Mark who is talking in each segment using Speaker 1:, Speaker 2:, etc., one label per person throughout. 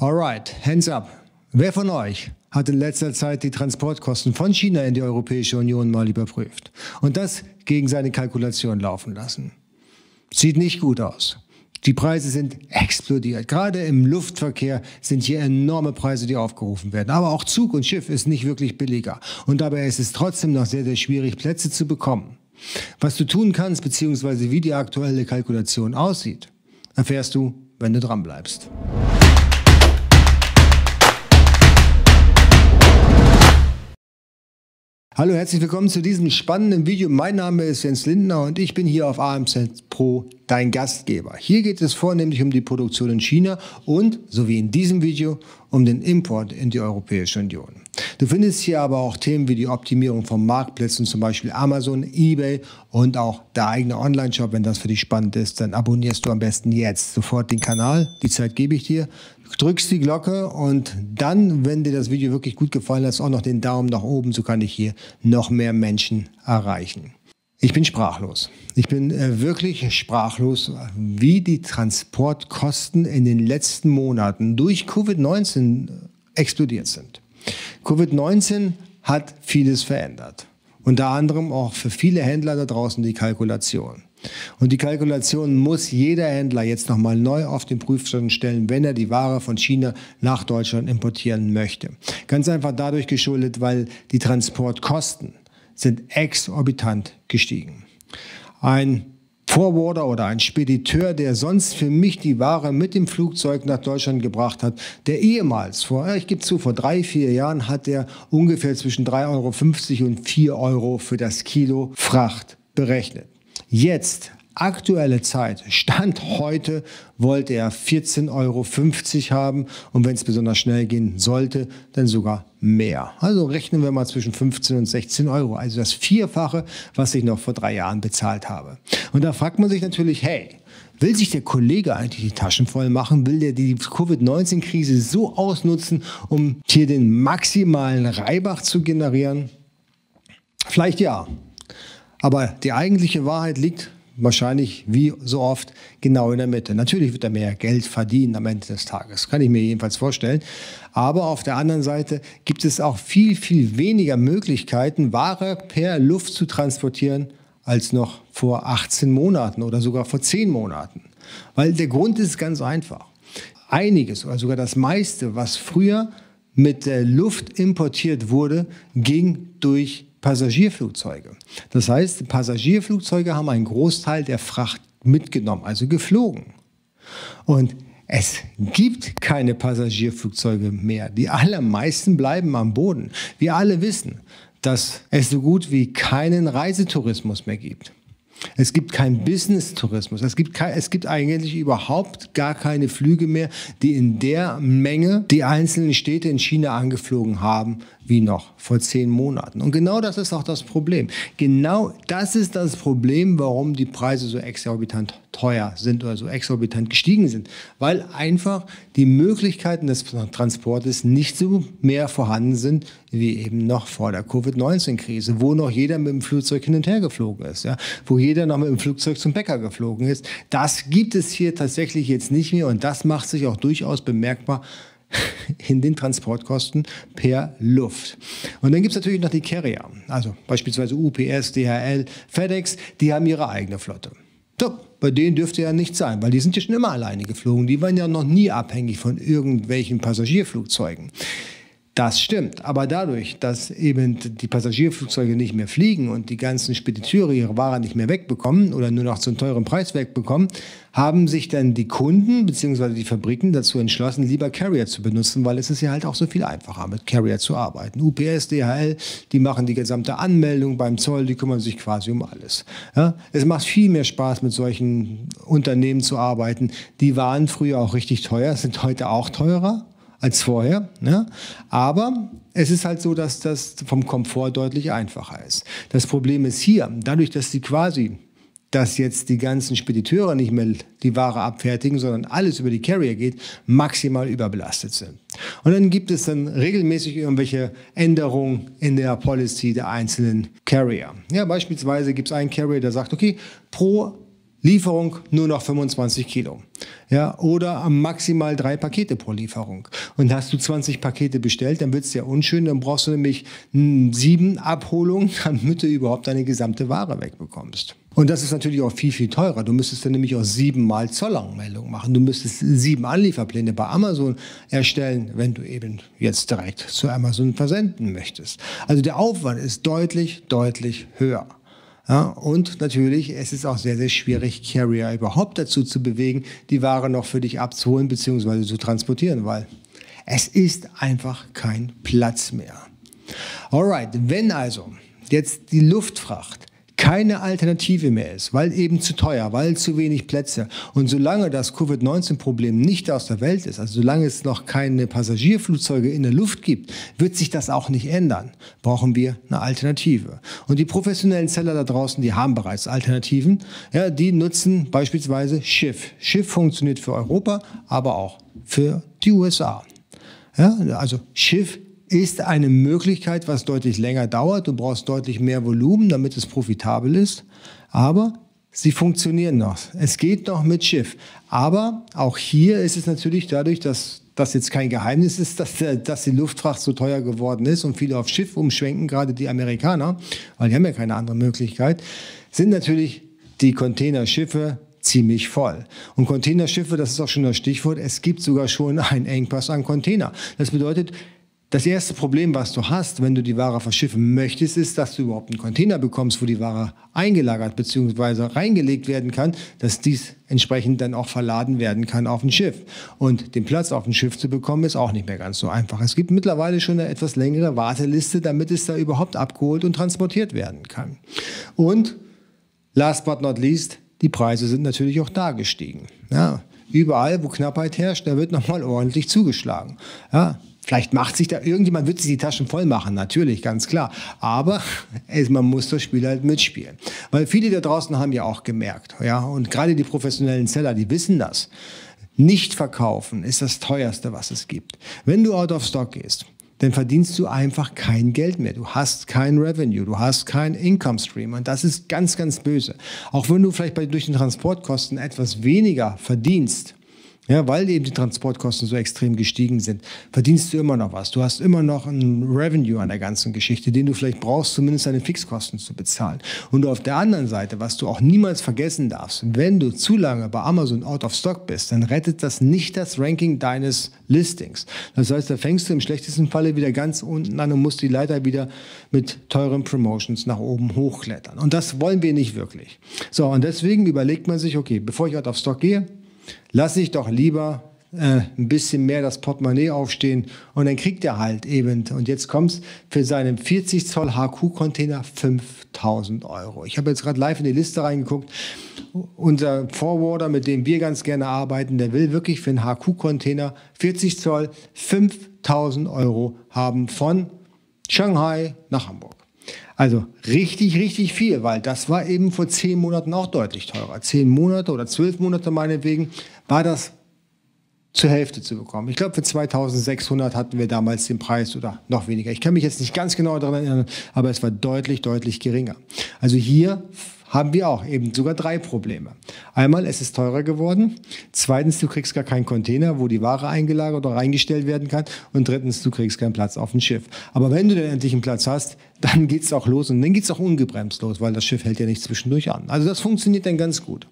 Speaker 1: Alright, hands up. Wer von euch hat in letzter Zeit die Transportkosten von China in die Europäische Union mal überprüft und das gegen seine Kalkulation laufen lassen? Sieht nicht gut aus. Die Preise sind explodiert. Gerade im Luftverkehr sind hier enorme Preise, die aufgerufen werden. Aber auch Zug und Schiff ist nicht wirklich billiger. Und dabei ist es trotzdem noch sehr, sehr schwierig, Plätze zu bekommen. Was du tun kannst, beziehungsweise wie die aktuelle Kalkulation aussieht, erfährst du, wenn du dran bleibst. Hallo, herzlich willkommen zu diesem spannenden Video. Mein Name ist Jens Lindner und ich bin hier auf AMZ Pro dein Gastgeber. Hier geht es vornehmlich um die Produktion in China und, so wie in diesem Video, um den Import in die Europäische Union. Du findest hier aber auch Themen wie die Optimierung von Marktplätzen, zum Beispiel Amazon, eBay und auch der eigene Online-Shop. Wenn das für dich spannend ist, dann abonnierst du am besten jetzt sofort den Kanal. Die Zeit gebe ich dir. Drückst die Glocke und dann, wenn dir das Video wirklich gut gefallen hat, auch noch den Daumen nach oben, so kann ich hier noch mehr Menschen erreichen. Ich bin sprachlos. Ich bin äh, wirklich sprachlos, wie die Transportkosten in den letzten Monaten durch Covid-19 explodiert sind. Covid-19 hat vieles verändert. Unter anderem auch für viele Händler da draußen die Kalkulation. Und die Kalkulation muss jeder Händler jetzt nochmal neu auf den Prüfstand stellen, wenn er die Ware von China nach Deutschland importieren möchte. Ganz einfach dadurch geschuldet, weil die Transportkosten sind exorbitant gestiegen. Ein Forwarder oder ein Spediteur, der sonst für mich die Ware mit dem Flugzeug nach Deutschland gebracht hat, der ehemals, vor, ich gebe zu, vor drei, vier Jahren hat er ungefähr zwischen 3,50 Euro und 4 Euro für das Kilo Fracht berechnet. Jetzt aktuelle Zeit, Stand heute, wollte er 14,50 Euro haben und wenn es besonders schnell gehen sollte, dann sogar mehr. Also rechnen wir mal zwischen 15 und 16 Euro, also das Vierfache, was ich noch vor drei Jahren bezahlt habe. Und da fragt man sich natürlich, hey, Will sich der Kollege eigentlich die Taschen voll machen? Will der die Covid-19-Krise so ausnutzen, um hier den maximalen Reibach zu generieren? Vielleicht ja. Aber die eigentliche Wahrheit liegt wahrscheinlich wie so oft genau in der Mitte. Natürlich wird er mehr Geld verdienen am Ende des Tages, kann ich mir jedenfalls vorstellen. Aber auf der anderen Seite gibt es auch viel, viel weniger Möglichkeiten, Ware per Luft zu transportieren, als noch vor 18 Monaten oder sogar vor 10 Monaten. Weil der Grund ist ganz einfach. Einiges oder sogar das meiste, was früher mit der Luft importiert wurde, ging durch Passagierflugzeuge. Das heißt, Passagierflugzeuge haben einen Großteil der Fracht mitgenommen, also geflogen. Und es gibt keine Passagierflugzeuge mehr. Die allermeisten bleiben am Boden. Wir alle wissen, dass es so gut wie keinen Reisetourismus mehr gibt. Es gibt keinen Business-Tourismus. Es gibt, kein, es gibt eigentlich überhaupt gar keine Flüge mehr, die in der Menge die einzelnen Städte in China angeflogen haben, wie noch vor zehn Monaten. Und genau das ist auch das Problem. Genau das ist das Problem, warum die Preise so exorbitant teuer sind oder so exorbitant gestiegen sind. Weil einfach die Möglichkeiten des Transportes nicht so mehr vorhanden sind, wie eben noch vor der Covid-19-Krise, wo noch jeder mit dem Flugzeug hin und her geflogen ist, ja? wo jeder noch mit dem Flugzeug zum Bäcker geflogen ist. Das gibt es hier tatsächlich jetzt nicht mehr und das macht sich auch durchaus bemerkbar in den Transportkosten per Luft. Und dann gibt es natürlich noch die Carrier, also beispielsweise UPS, DHL, FedEx, die haben ihre eigene Flotte. So, bei denen dürfte ja nichts sein, weil die sind ja schon immer alleine geflogen. Die waren ja noch nie abhängig von irgendwelchen Passagierflugzeugen. Das stimmt, aber dadurch, dass eben die Passagierflugzeuge nicht mehr fliegen und die ganzen Spediteure ihre Ware nicht mehr wegbekommen oder nur noch zu einem teuren Preis wegbekommen, haben sich dann die Kunden bzw. die Fabriken dazu entschlossen, lieber Carrier zu benutzen, weil es ist ja halt auch so viel einfacher, mit Carrier zu arbeiten. UPS, DHL, die machen die gesamte Anmeldung beim Zoll, die kümmern sich quasi um alles. Ja? Es macht viel mehr Spaß, mit solchen Unternehmen zu arbeiten. Die waren früher auch richtig teuer, sind heute auch teurer als vorher. Ne? Aber es ist halt so, dass das vom Komfort deutlich einfacher ist. Das Problem ist hier, dadurch, dass die quasi dass jetzt die ganzen Spediteure nicht mehr die Ware abfertigen, sondern alles über die Carrier geht, maximal überbelastet sind. Und dann gibt es dann regelmäßig irgendwelche Änderungen in der Policy der einzelnen Carrier. Ja, beispielsweise gibt es einen Carrier, der sagt, okay, pro Lieferung nur noch 25 Kilo. Ja, oder maximal drei Pakete pro Lieferung. Und hast du 20 Pakete bestellt, dann wird es ja unschön, dann brauchst du nämlich sieben Abholungen, damit du überhaupt deine gesamte Ware wegbekommst. Und das ist natürlich auch viel, viel teurer. Du müsstest dann nämlich auch siebenmal Zollanmeldung machen. Du müsstest sieben Anlieferpläne bei Amazon erstellen, wenn du eben jetzt direkt zu Amazon versenden möchtest. Also der Aufwand ist deutlich, deutlich höher. Ja, und natürlich, es ist auch sehr, sehr schwierig, Carrier überhaupt dazu zu bewegen, die Ware noch für dich abzuholen bzw. zu transportieren, weil es ist einfach kein Platz mehr. Alright, wenn also jetzt die Luftfracht keine Alternative mehr ist, weil eben zu teuer, weil zu wenig Plätze. Und solange das Covid-19-Problem nicht aus der Welt ist, also solange es noch keine Passagierflugzeuge in der Luft gibt, wird sich das auch nicht ändern. Brauchen wir eine Alternative. Und die professionellen Seller da draußen, die haben bereits Alternativen. Ja, die nutzen beispielsweise Schiff. Schiff funktioniert für Europa, aber auch für die USA. Ja, also Schiff ist eine Möglichkeit, was deutlich länger dauert. Du brauchst deutlich mehr Volumen, damit es profitabel ist. Aber sie funktionieren noch. Es geht noch mit Schiff. Aber auch hier ist es natürlich dadurch, dass das jetzt kein Geheimnis ist, dass, dass die Luftfracht so teuer geworden ist und viele auf Schiff umschwenken, gerade die Amerikaner, weil die haben ja keine andere Möglichkeit, sind natürlich die Containerschiffe ziemlich voll. Und Containerschiffe, das ist auch schon das Stichwort, es gibt sogar schon einen Engpass an Container. Das bedeutet, das erste Problem, was du hast, wenn du die Ware verschiffen möchtest, ist, dass du überhaupt einen Container bekommst, wo die Ware eingelagert bzw. reingelegt werden kann, dass dies entsprechend dann auch verladen werden kann auf ein Schiff. Und den Platz auf dem Schiff zu bekommen, ist auch nicht mehr ganz so einfach. Es gibt mittlerweile schon eine etwas längere Warteliste, damit es da überhaupt abgeholt und transportiert werden kann. Und last but not least, die Preise sind natürlich auch da gestiegen. Ja, überall, wo Knappheit herrscht, da wird nochmal ordentlich zugeschlagen. Ja, Vielleicht macht sich da irgendjemand, wird sich die Taschen voll machen, natürlich, ganz klar. Aber man muss das Spiel halt mitspielen. Weil viele da draußen haben ja auch gemerkt, ja, und gerade die professionellen Seller, die wissen das. Nicht verkaufen ist das teuerste, was es gibt. Wenn du out of stock gehst, dann verdienst du einfach kein Geld mehr. Du hast kein Revenue, du hast kein Income Stream und das ist ganz, ganz böse. Auch wenn du vielleicht bei, durch den Transportkosten etwas weniger verdienst, ja, weil eben die Transportkosten so extrem gestiegen sind, verdienst du immer noch was. Du hast immer noch ein Revenue an der ganzen Geschichte, den du vielleicht brauchst, zumindest deine Fixkosten zu bezahlen. Und auf der anderen Seite, was du auch niemals vergessen darfst, wenn du zu lange bei Amazon out of stock bist, dann rettet das nicht das Ranking deines Listings. Das heißt, da fängst du im schlechtesten Falle wieder ganz unten an und musst die Leiter wieder mit teuren Promotions nach oben hochklettern. Und das wollen wir nicht wirklich. So, und deswegen überlegt man sich, okay, bevor ich out of stock gehe, lasse ich doch lieber äh, ein bisschen mehr das Portemonnaie aufstehen und dann kriegt er halt eben, und jetzt kommt's, für seinen 40 Zoll HQ-Container 5000 Euro. Ich habe jetzt gerade live in die Liste reingeguckt. Unser Forwarder, mit dem wir ganz gerne arbeiten, der will wirklich für einen HQ-Container 40 Zoll 5000 Euro haben von Shanghai nach Hamburg. Also richtig, richtig viel, weil das war eben vor zehn Monaten auch deutlich teurer. Zehn Monate oder zwölf Monate meinetwegen war das zur Hälfte zu bekommen. Ich glaube, für 2600 hatten wir damals den Preis oder noch weniger. Ich kann mich jetzt nicht ganz genau daran erinnern, aber es war deutlich, deutlich geringer. Also hier haben wir auch eben sogar drei Probleme. Einmal, es ist teurer geworden. Zweitens, du kriegst gar keinen Container, wo die Ware eingelagert oder reingestellt werden kann. Und drittens, du kriegst keinen Platz auf dem Schiff. Aber wenn du dann endlich einen Platz hast, dann geht's auch los und dann geht's auch ungebremst los, weil das Schiff hält ja nicht zwischendurch an. Also das funktioniert dann ganz gut.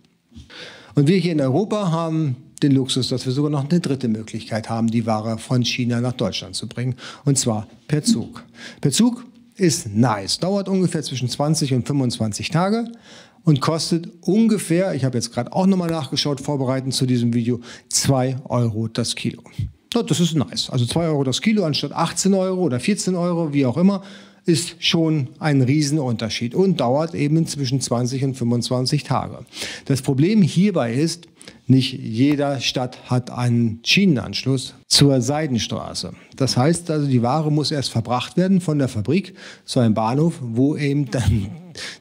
Speaker 1: Und wir hier in Europa haben den Luxus, dass wir sogar noch eine dritte Möglichkeit haben, die Ware von China nach Deutschland zu bringen. Und zwar per Zug. Per Zug ist nice. Dauert ungefähr zwischen 20 und 25 Tage und kostet ungefähr, ich habe jetzt gerade auch nochmal nachgeschaut, vorbereitend zu diesem Video, 2 Euro das Kilo. Das ist nice. Also 2 Euro das Kilo anstatt 18 Euro oder 14 Euro, wie auch immer, ist schon ein Riesenunterschied und dauert eben zwischen 20 und 25 Tage. Das Problem hierbei ist, nicht jeder Stadt hat einen Schienenanschluss zur Seidenstraße. Das heißt also, die Ware muss erst verbracht werden von der Fabrik zu einem Bahnhof, wo eben dann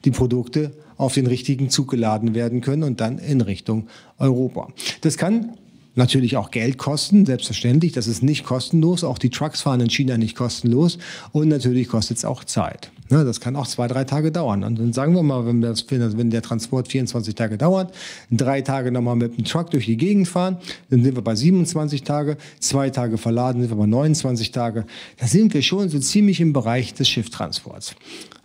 Speaker 1: die Produkte auf den richtigen Zug geladen werden können und dann in Richtung Europa. Das kann natürlich auch Geld kosten, selbstverständlich. Das ist nicht kostenlos. Auch die Trucks fahren in China nicht kostenlos. Und natürlich kostet es auch Zeit. Ja, das kann auch zwei, drei Tage dauern. Und dann sagen wir mal, wenn, das, wenn der Transport 24 Tage dauert, drei Tage nochmal mit dem Truck durch die Gegend fahren, dann sind wir bei 27 Tage, zwei Tage verladen sind wir bei 29 Tage. Da sind wir schon so ziemlich im Bereich des Schifftransports.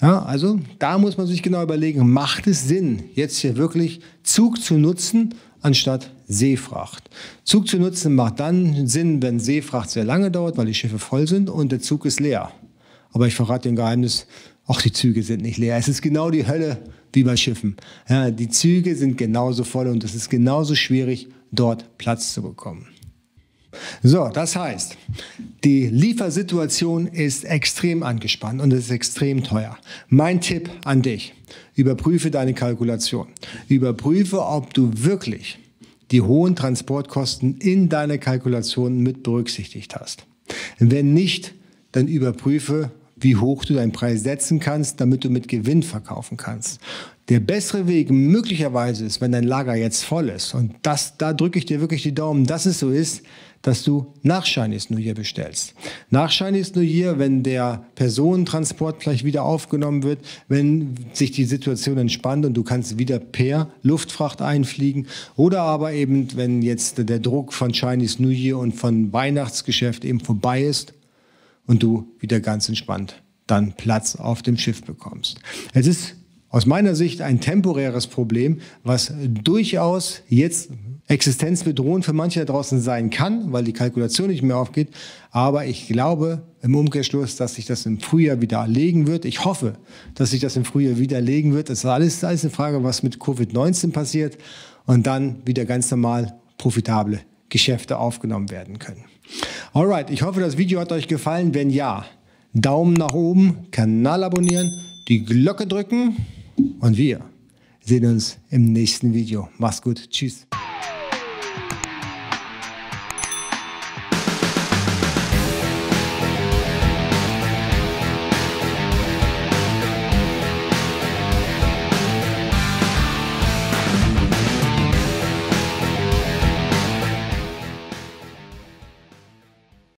Speaker 1: Ja, also da muss man sich genau überlegen, macht es Sinn, jetzt hier wirklich Zug zu nutzen, anstatt Seefracht. Zug zu nutzen macht dann Sinn, wenn Seefracht sehr lange dauert, weil die Schiffe voll sind und der Zug ist leer. Aber ich verrate ein Geheimnis, auch die Züge sind nicht leer. Es ist genau die Hölle wie bei Schiffen. Ja, die Züge sind genauso voll und es ist genauso schwierig, dort Platz zu bekommen. So, das heißt, die Liefersituation ist extrem angespannt und es ist extrem teuer. Mein Tipp an dich, überprüfe deine Kalkulation. Überprüfe, ob du wirklich die hohen Transportkosten in deine Kalkulation mit berücksichtigt hast. Wenn nicht, dann überprüfe, wie hoch du deinen Preis setzen kannst, damit du mit Gewinn verkaufen kannst. Der bessere Weg möglicherweise ist, wenn dein Lager jetzt voll ist, und das, da drücke ich dir wirklich die Daumen, dass es so ist, dass du nach Chinese New Year bestellst. Nach Chinese New Year, wenn der Personentransport gleich wieder aufgenommen wird, wenn sich die Situation entspannt und du kannst wieder per Luftfracht einfliegen oder aber eben, wenn jetzt der Druck von Chinese New Year und von Weihnachtsgeschäft eben vorbei ist und du wieder ganz entspannt dann Platz auf dem Schiff bekommst. Es ist aus meiner Sicht ein temporäres Problem, was durchaus jetzt existenzbedrohend für manche da draußen sein kann, weil die Kalkulation nicht mehr aufgeht. Aber ich glaube im Umkehrschluss, dass sich das im Frühjahr wieder legen wird. Ich hoffe, dass sich das im Frühjahr wieder legen wird. Das ist alles, alles eine Frage, was mit Covid-19 passiert und dann wieder ganz normal profitable Geschäfte aufgenommen werden können. Alright, ich hoffe, das Video hat euch gefallen. Wenn ja, Daumen nach oben, Kanal abonnieren, die Glocke drücken und wir sehen uns im nächsten Video. Mach's gut, tschüss.